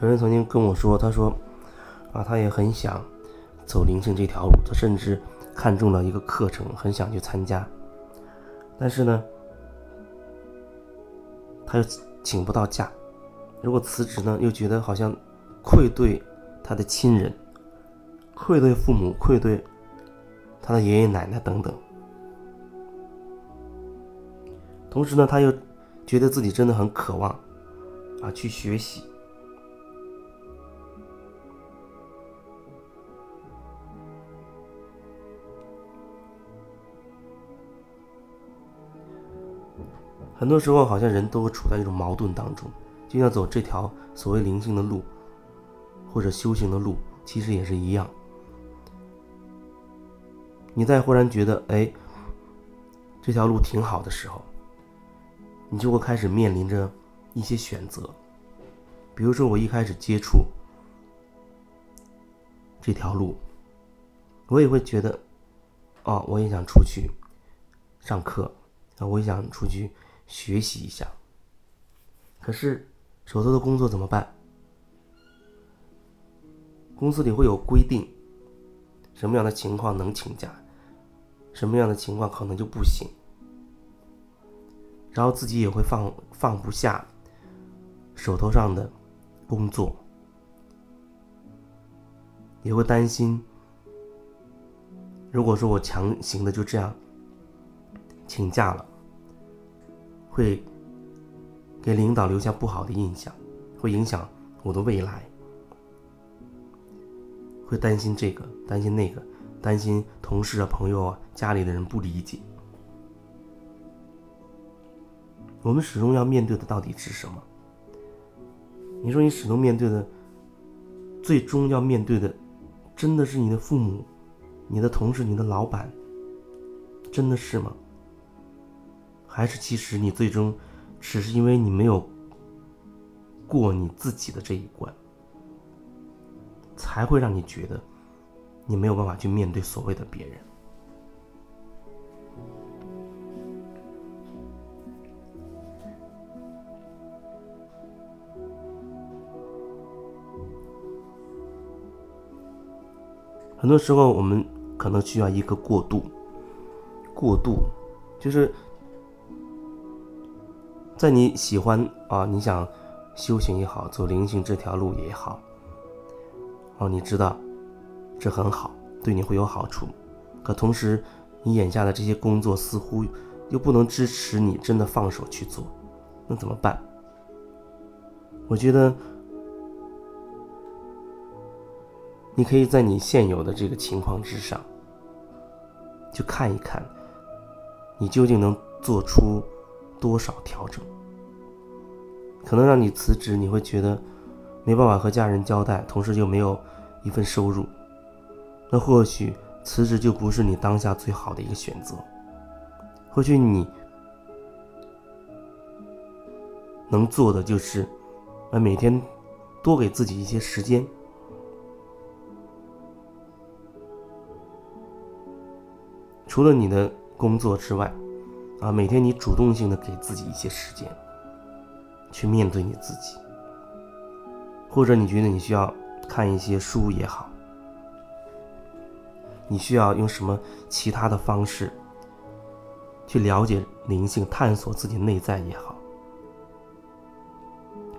有人曾经跟我说，他说啊，他也很想走灵性这条路，他甚至看中了一个课程，很想去参加，但是呢，他又请不到假，如果辞职呢，又觉得好像愧对他的亲人，愧对父母，愧对他的爷爷奶奶等等。同时呢，他又觉得自己真的很渴望啊去学习。很多时候，好像人都会处在一种矛盾当中，就像走这条所谓灵性的路，或者修行的路，其实也是一样。你在忽然觉得，哎，这条路挺好的时候。你就会开始面临着一些选择，比如说我一开始接触这条路，我也会觉得，哦，我也想出去上课，啊，我也想出去学习一下。可是手头的工作怎么办？公司里会有规定，什么样的情况能请假，什么样的情况可能就不行。然后自己也会放放不下手头上的工作，也会担心，如果说我强行的就这样请假了，会给领导留下不好的印象，会影响我的未来，会担心这个，担心那个，担心同事啊、朋友啊、家里的人不理解。我们始终要面对的到底是什么？你说你始终面对的，最终要面对的，真的是你的父母、你的同事、你的老板，真的是吗？还是其实你最终只是因为你没有过你自己的这一关，才会让你觉得你没有办法去面对所谓的别人？很多时候，我们可能需要一个过渡。过渡，就是在你喜欢啊，你想修行也好，走灵性这条路也好，哦，你知道这很好，对你会有好处。可同时，你眼下的这些工作似乎又不能支持你真的放手去做，那怎么办？我觉得。你可以在你现有的这个情况之上，去看一看，你究竟能做出多少调整？可能让你辞职，你会觉得没办法和家人交代，同时又没有一份收入，那或许辞职就不是你当下最好的一个选择。或许你能做的就是，呃，每天多给自己一些时间。除了你的工作之外，啊，每天你主动性的给自己一些时间，去面对你自己，或者你觉得你需要看一些书也好，你需要用什么其他的方式去了解灵性、探索自己内在也好。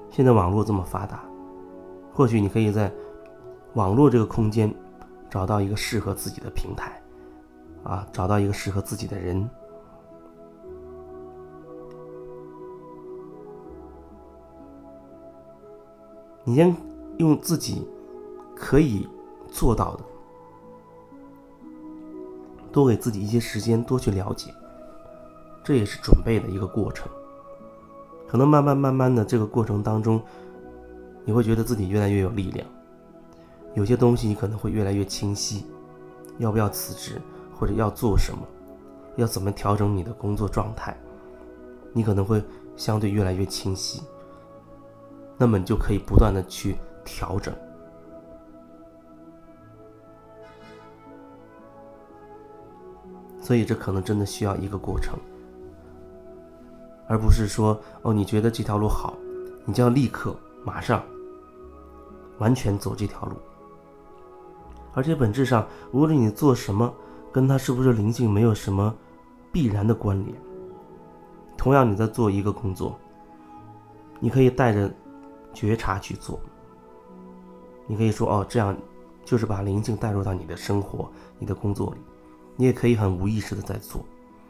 现在网络这么发达，或许你可以在网络这个空间找到一个适合自己的平台。啊，找到一个适合自己的人，你先用自己可以做到的，多给自己一些时间，多去了解，这也是准备的一个过程。可能慢慢慢慢的这个过程当中，你会觉得自己越来越有力量，有些东西你可能会越来越清晰，要不要辞职？或者要做什么，要怎么调整你的工作状态，你可能会相对越来越清晰。那么你就可以不断的去调整。所以这可能真的需要一个过程，而不是说哦，你觉得这条路好，你就要立刻马上完全走这条路。而且本质上，无论你做什么，跟他是不是灵性没有什么必然的关联。同样，你在做一个工作，你可以带着觉察去做。你可以说：“哦，这样就是把灵性带入到你的生活、你的工作里。”你也可以很无意识的在做，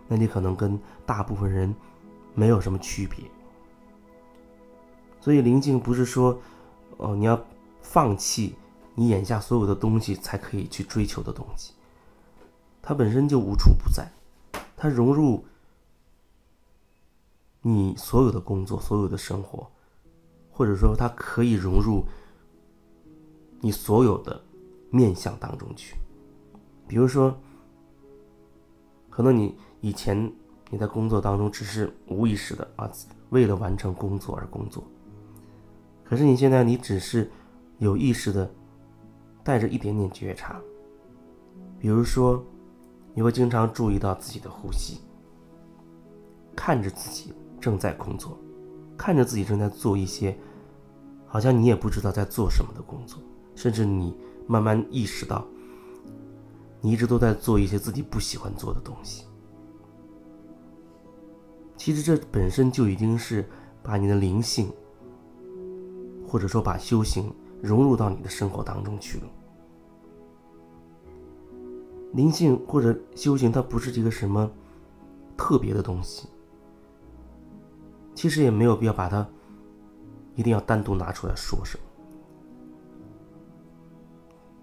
那你可能跟大部分人没有什么区别。所以灵境不是说，哦，你要放弃你眼下所有的东西才可以去追求的东西。它本身就无处不在，它融入你所有的工作、所有的生活，或者说它可以融入你所有的面相当中去。比如说。可能你以前你在工作当中只是无意识的啊，为了完成工作而工作。可是你现在你只是有意识的带着一点点觉察，比如说你会经常注意到自己的呼吸，看着自己正在工作，看着自己正在做一些好像你也不知道在做什么的工作，甚至你慢慢意识到。你一直都在做一些自己不喜欢做的东西，其实这本身就已经是把你的灵性，或者说把修行融入到你的生活当中去了。灵性或者修行，它不是一个什么特别的东西，其实也没有必要把它一定要单独拿出来说什么。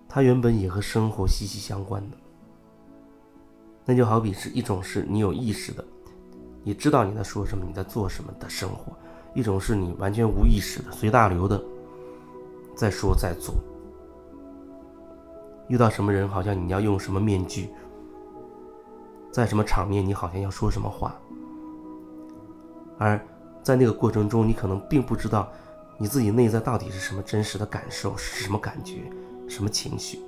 它原本也和生活息息相关的，那就好比是一种是你有意识的，你知道你在说什么，你在做什么的生活；一种是你完全无意识的、随大流的在说在做。遇到什么人，好像你要用什么面具；在什么场面，你好像要说什么话。而在那个过程中，你可能并不知道你自己内在到底是什么真实的感受，是什么感觉。什么情绪？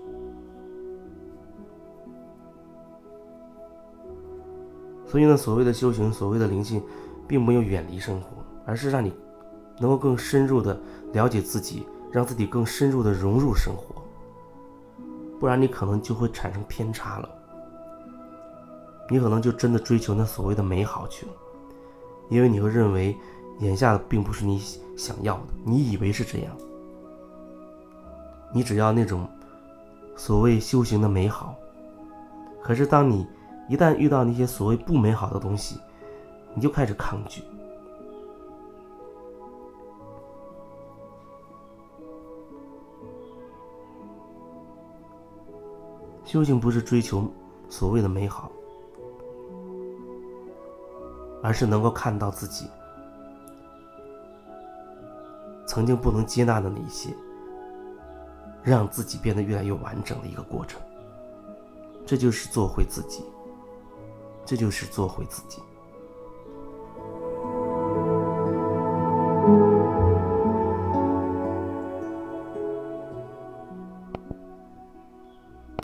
所以呢，所谓的修行，所谓的灵性，并没有远离生活，而是让你能够更深入的了解自己，让自己更深入的融入生活。不然，你可能就会产生偏差了。你可能就真的追求那所谓的美好去了，因为你会认为眼下的并不是你想要的，你以为是这样。你只要那种所谓修行的美好，可是当你一旦遇到那些所谓不美好的东西，你就开始抗拒。修行不是追求所谓的美好，而是能够看到自己曾经不能接纳的那些。让自己变得越来越完整的一个过程，这就是做回自己，这就是做回自己。